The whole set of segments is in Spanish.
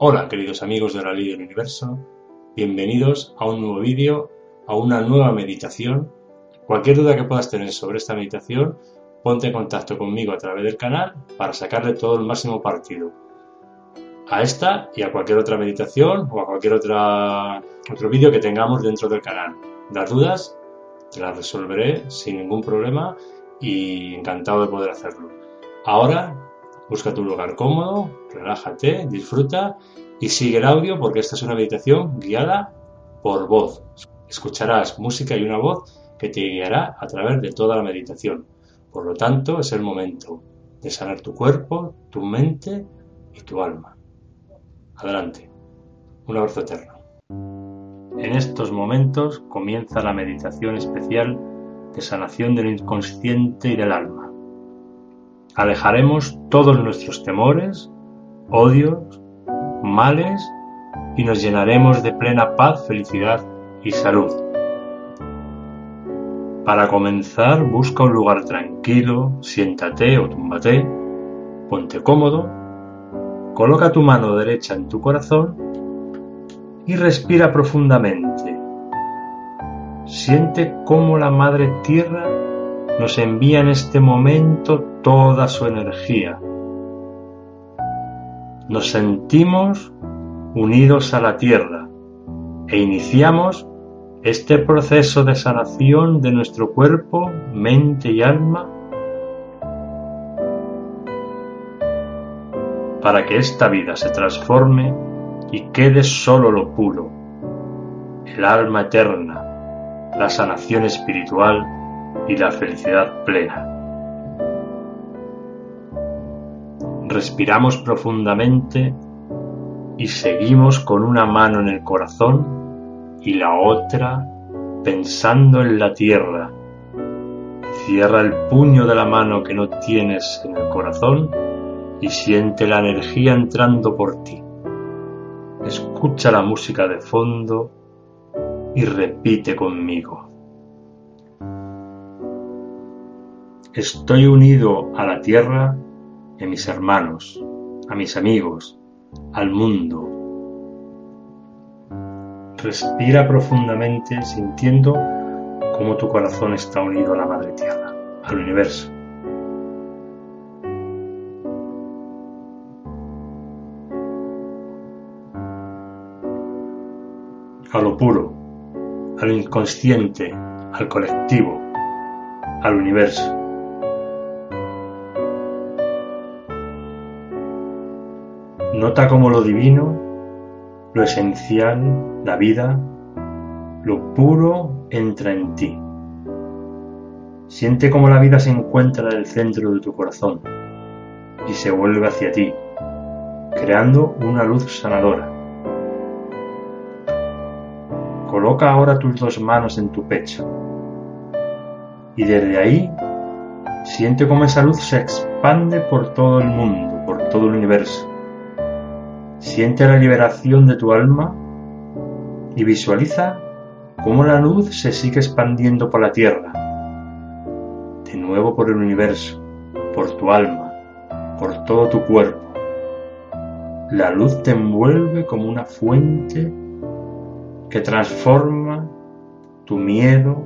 Hola, queridos amigos de la Ley del Universo. Bienvenidos a un nuevo vídeo, a una nueva meditación. Cualquier duda que puedas tener sobre esta meditación, ponte en contacto conmigo a través del canal para sacarle todo el máximo partido. A esta y a cualquier otra meditación o a cualquier otro vídeo que tengamos dentro del canal. Las dudas te las resolveré sin ningún problema y encantado de poder hacerlo. Ahora Busca tu lugar cómodo, relájate, disfruta y sigue el audio porque esta es una meditación guiada por voz. Escucharás música y una voz que te guiará a través de toda la meditación. Por lo tanto, es el momento de sanar tu cuerpo, tu mente y tu alma. Adelante. Un abrazo eterno. En estos momentos comienza la meditación especial de sanación del inconsciente y del alma alejaremos todos nuestros temores, odios, males y nos llenaremos de plena paz, felicidad y salud. Para comenzar, busca un lugar tranquilo, siéntate o túmbate, ponte cómodo, coloca tu mano derecha en tu corazón y respira profundamente. Siente cómo la Madre Tierra nos envía en este momento toda su energía. Nos sentimos unidos a la tierra e iniciamos este proceso de sanación de nuestro cuerpo, mente y alma para que esta vida se transforme y quede solo lo puro, el alma eterna, la sanación espiritual y la felicidad plena. Respiramos profundamente y seguimos con una mano en el corazón y la otra pensando en la tierra. Cierra el puño de la mano que no tienes en el corazón y siente la energía entrando por ti. Escucha la música de fondo y repite conmigo. Estoy unido a la tierra y a mis hermanos, a mis amigos, al mundo. Respira profundamente sintiendo cómo tu corazón está unido a la Madre Tierra, al universo. A lo puro, al inconsciente, al colectivo, al universo. Nota cómo lo divino, lo esencial, la vida, lo puro entra en ti. Siente cómo la vida se encuentra en el centro de tu corazón y se vuelve hacia ti, creando una luz sanadora. Coloca ahora tus dos manos en tu pecho y desde ahí siente cómo esa luz se expande por todo el mundo, por todo el universo Siente la liberación de tu alma y visualiza cómo la luz se sigue expandiendo por la tierra, de nuevo por el universo, por tu alma, por todo tu cuerpo. La luz te envuelve como una fuente que transforma tu miedo,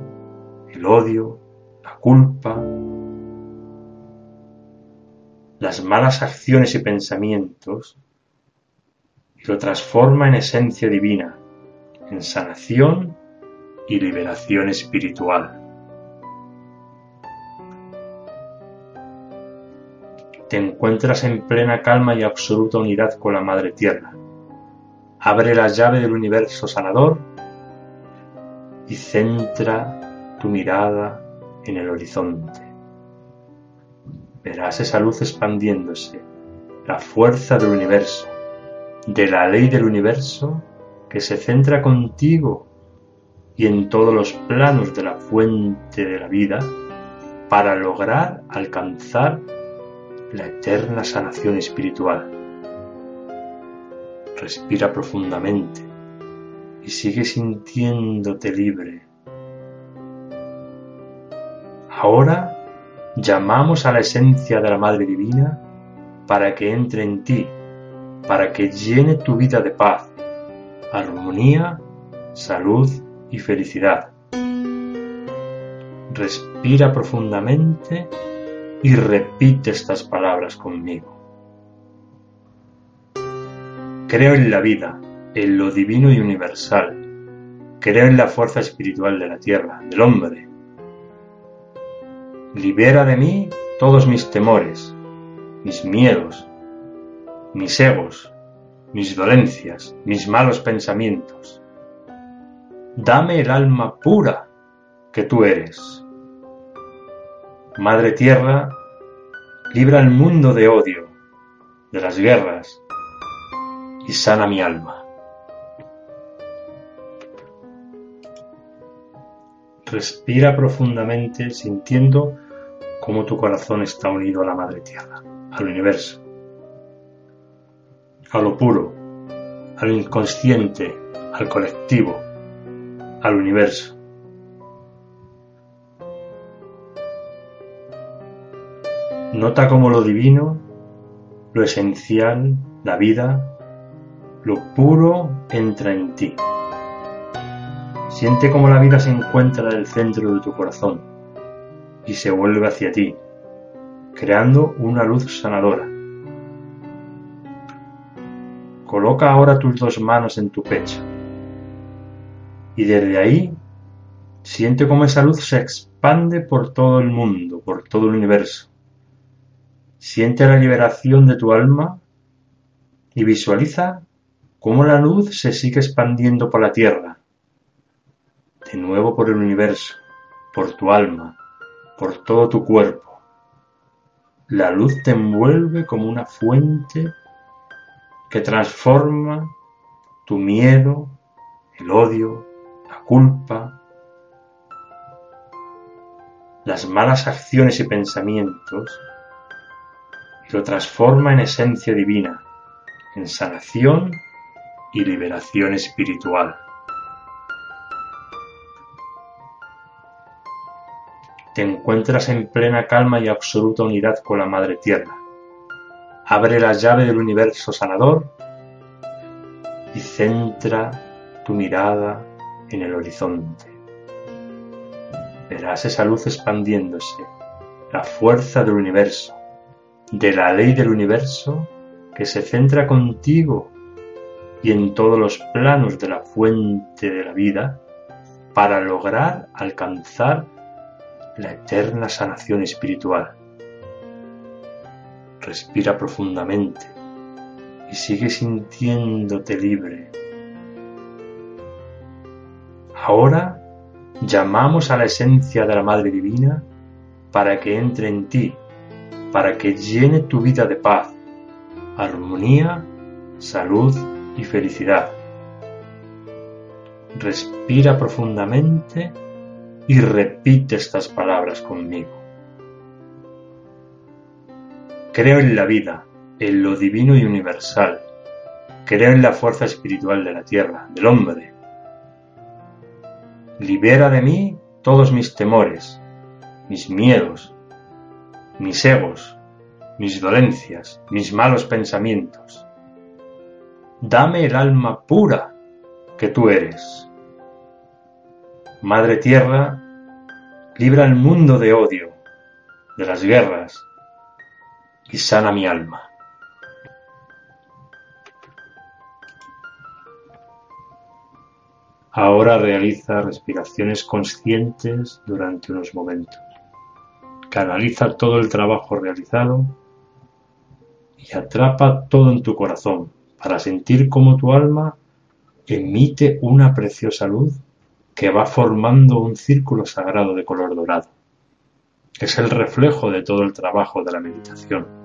el odio, la culpa, las malas acciones y pensamientos lo transforma en esencia divina, en sanación y liberación espiritual. Te encuentras en plena calma y absoluta unidad con la Madre Tierra. Abre la llave del universo sanador y centra tu mirada en el horizonte. Verás esa luz expandiéndose, la fuerza del universo de la ley del universo que se centra contigo y en todos los planos de la fuente de la vida para lograr alcanzar la eterna sanación espiritual. Respira profundamente y sigue sintiéndote libre. Ahora llamamos a la esencia de la Madre Divina para que entre en ti, para que llene tu vida de paz, armonía, salud y felicidad. Respira profundamente y repite estas palabras conmigo. Creo en la vida, en lo divino y universal. Creo en la fuerza espiritual de la tierra, del hombre. Libera de mí todos mis temores, mis miedos, mis egos, mis dolencias, mis malos pensamientos. Dame el alma pura que tú eres. Madre Tierra, libra el mundo de odio, de las guerras, y sana mi alma. Respira profundamente sintiendo cómo tu corazón está unido a la Madre Tierra, al universo, a lo puro, al inconsciente, al colectivo, al universo. Nota cómo lo divino, lo esencial, la vida, lo puro entra en ti. Siente cómo la vida se encuentra en el centro de tu corazón y se vuelve hacia ti, creando una luz sanadora. Coloca ahora tus dos manos en tu pecho. Y desde ahí siente cómo esa luz se expande por todo el mundo, por todo el universo. Siente la liberación de tu alma y visualiza cómo la luz se sigue expandiendo por la tierra, de nuevo por el universo, por tu alma, por todo tu cuerpo. La luz te envuelve como una fuente que transforma tu miedo, el odio, la culpa, las malas acciones y pensamientos lo transforma en esencia divina, en sanación y liberación espiritual. Te encuentras en plena calma y absoluta unidad con la Madre Tierra. Abre la llave del universo sanador y centra tu mirada en el horizonte. Verás esa luz expandiéndose, la fuerza del universo, de la ley del universo que se centra contigo y en todos los planos de la fuente de la vida para lograr alcanzar la eterna sanación espiritual. Respira profundamente y sigue sintiéndote libre. Ahora llamamos a la esencia de la Madre Divina para que entre en ti para que llene tu vida de paz, armonía, salud y felicidad. Respira profundamente y repite estas palabras conmigo. Creo en la vida, en lo divino y universal. Creo en la fuerza espiritual de la tierra, del hombre. Libera de mí todos mis temores, mis miedos, mis egos, mis dolencias, mis malos pensamientos. Dame el alma pura que tú eres. Madre Tierra, libra el mundo de odio, de las guerras, y sana mi alma. Ahora realiza respiraciones conscientes durante unos momentos. Canaliza todo el trabajo realizado y atrapa todo en tu corazón para sentir cómo tu alma emite una preciosa luz que va formando un círculo sagrado de color dorado. Es el reflejo de todo el trabajo de la meditación,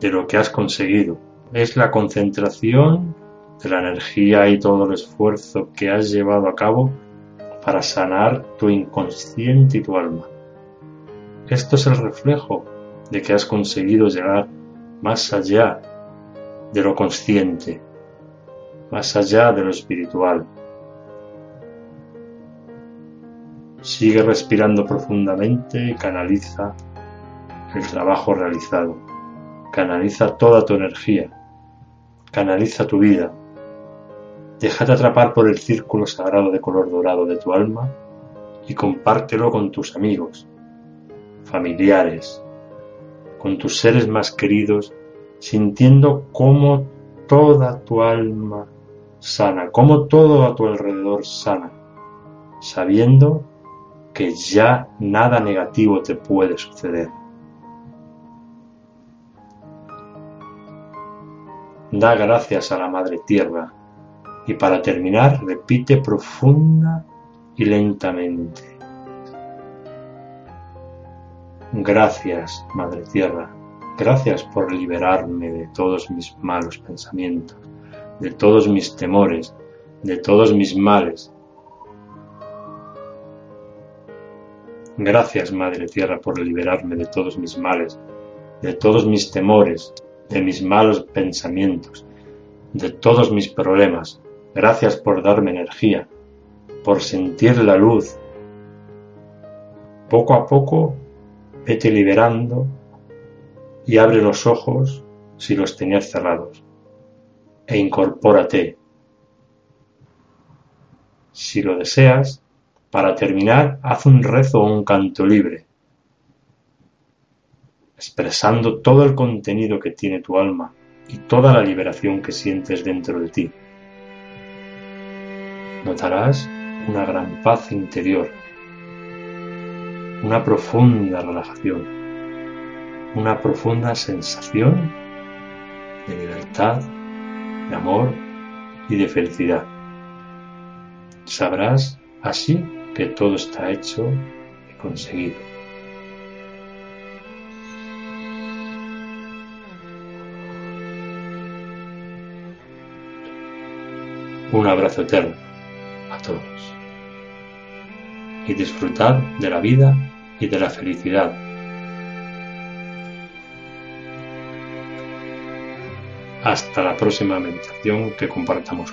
de lo que has conseguido. Es la concentración de la energía y todo el esfuerzo que has llevado a cabo para sanar tu inconsciente y tu alma. Esto es el reflejo de que has conseguido llegar más allá de lo consciente, más allá de lo espiritual. Sigue respirando profundamente y canaliza el trabajo realizado. Canaliza toda tu energía. Canaliza tu vida. Déjate atrapar por el círculo sagrado de color dorado de tu alma y compártelo con tus amigos, familiares, con tus seres más queridos, sintiendo cómo toda tu alma sana, cómo todo a tu alrededor sana, sabiendo que ya nada negativo te puede suceder. Da gracias a la Madre Tierra y para terminar repite profunda y lentamente. Gracias, Madre Tierra, gracias por liberarme de todos mis malos pensamientos, de todos mis temores, de todos mis males. Gracias, Madre Tierra, por liberarme de todos mis males, de todos mis temores, de mis malos pensamientos, de todos mis problemas. Gracias por darme energía, por sentir la luz. Poco a poco vete liberando y abre los ojos si los tenías cerrados e incorpórate. Si lo deseas, para terminar, haz un rezo o un canto libre, expresando todo el contenido que tiene tu alma y toda la liberación que sientes dentro de ti. Notarás una gran paz interior, una profunda relajación, una profunda sensación de libertad, de amor y de felicidad. Sabrás así que todo está hecho y conseguido. Un abrazo eterno a todos. Y disfrutad de la vida y de la felicidad. Hasta la próxima meditación que compartamos.